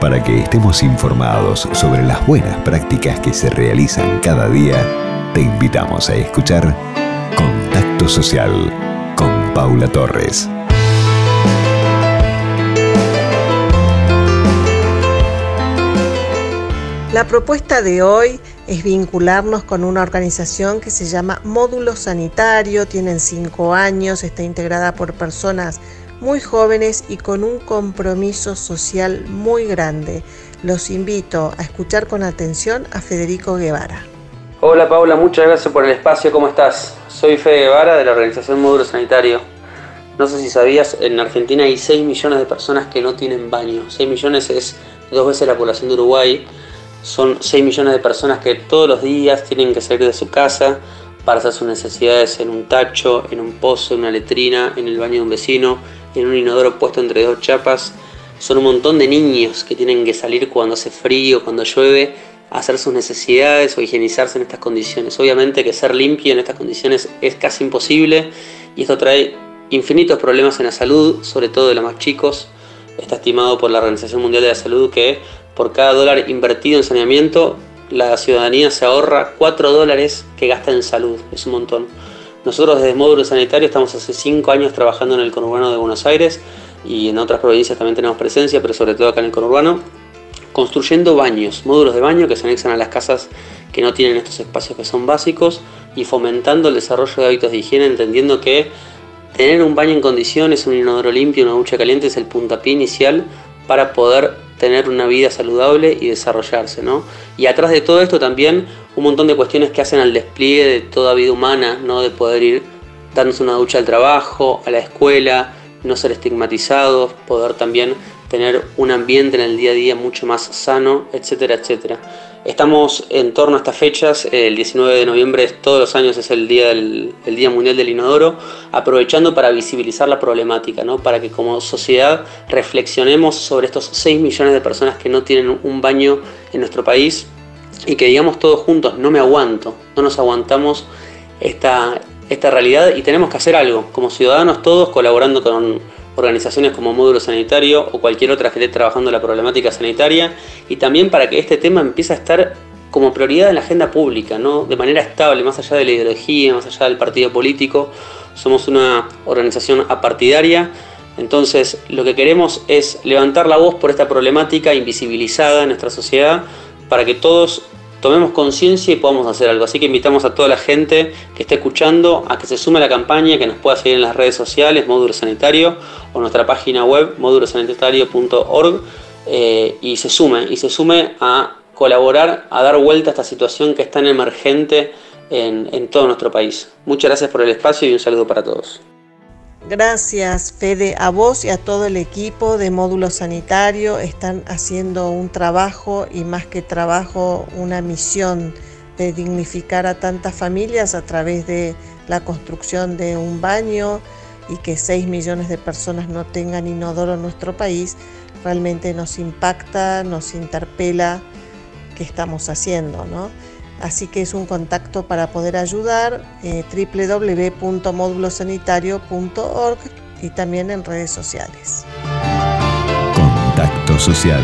Para que estemos informados sobre las buenas prácticas que se realizan cada día, te invitamos a escuchar Contacto Social con Paula Torres. La propuesta de hoy es vincularnos con una organización que se llama Módulo Sanitario, tienen cinco años, está integrada por personas muy jóvenes y con un compromiso social muy grande. Los invito a escuchar con atención a Federico Guevara. Hola Paula, muchas gracias por el espacio, ¿cómo estás? Soy Fede Guevara de la organización Módulo Sanitario. No sé si sabías, en Argentina hay 6 millones de personas que no tienen baño. 6 millones es dos veces la población de Uruguay. Son 6 millones de personas que todos los días tienen que salir de su casa para hacer sus necesidades en un tacho, en un pozo, en una letrina, en el baño de un vecino, en un inodoro puesto entre dos chapas. Son un montón de niños que tienen que salir cuando hace frío, cuando llueve, a hacer sus necesidades o higienizarse en estas condiciones. Obviamente que ser limpio en estas condiciones es casi imposible y esto trae infinitos problemas en la salud, sobre todo de los más chicos. Está estimado por la Organización Mundial de la Salud que por cada dólar invertido en saneamiento, la ciudadanía se ahorra 4 dólares que gasta en salud. Es un montón. Nosotros desde Módulo Sanitario estamos hace 5 años trabajando en el conurbano de Buenos Aires y en otras provincias también tenemos presencia, pero sobre todo acá en el conurbano, construyendo baños, módulos de baño que se anexan a las casas que no tienen estos espacios que son básicos y fomentando el desarrollo de hábitos de higiene, entendiendo que tener un baño en condiciones, un inodoro limpio, una ducha caliente es el puntapié inicial para poder tener una vida saludable y desarrollarse, ¿no? Y atrás de todo esto también un montón de cuestiones que hacen al despliegue de toda vida humana, ¿no? De poder ir dándose una ducha al trabajo, a la escuela, no ser estigmatizados, poder también tener un ambiente en el día a día mucho más sano, etcétera, etcétera. Estamos en torno a estas fechas, el 19 de noviembre todos los años es el día, el día Mundial del Inodoro, aprovechando para visibilizar la problemática, ¿no? para que como sociedad reflexionemos sobre estos 6 millones de personas que no tienen un baño en nuestro país y que digamos todos juntos, no me aguanto, no nos aguantamos esta, esta realidad y tenemos que hacer algo, como ciudadanos todos colaborando con organizaciones como Módulo Sanitario o cualquier otra que esté trabajando la problemática sanitaria y también para que este tema empiece a estar como prioridad en la agenda pública, ¿no? de manera estable, más allá de la ideología, más allá del partido político. Somos una organización apartidaria, entonces lo que queremos es levantar la voz por esta problemática invisibilizada en nuestra sociedad para que todos tomemos conciencia y podamos hacer algo. Así que invitamos a toda la gente que esté escuchando a que se sume a la campaña, que nos pueda seguir en las redes sociales, Módulo Sanitario, o nuestra página web, módulosanitario.org, eh, y se sume, y se sume a colaborar, a dar vuelta a esta situación que es tan emergente en, en todo nuestro país. Muchas gracias por el espacio y un saludo para todos. Gracias Fede, a vos y a todo el equipo de módulo sanitario. Están haciendo un trabajo y más que trabajo, una misión de dignificar a tantas familias a través de la construcción de un baño y que 6 millones de personas no tengan inodoro en nuestro país. Realmente nos impacta, nos interpela qué estamos haciendo, ¿no? Así que es un contacto para poder ayudar, eh, www.módulosanitario.org y también en redes sociales. Contacto Social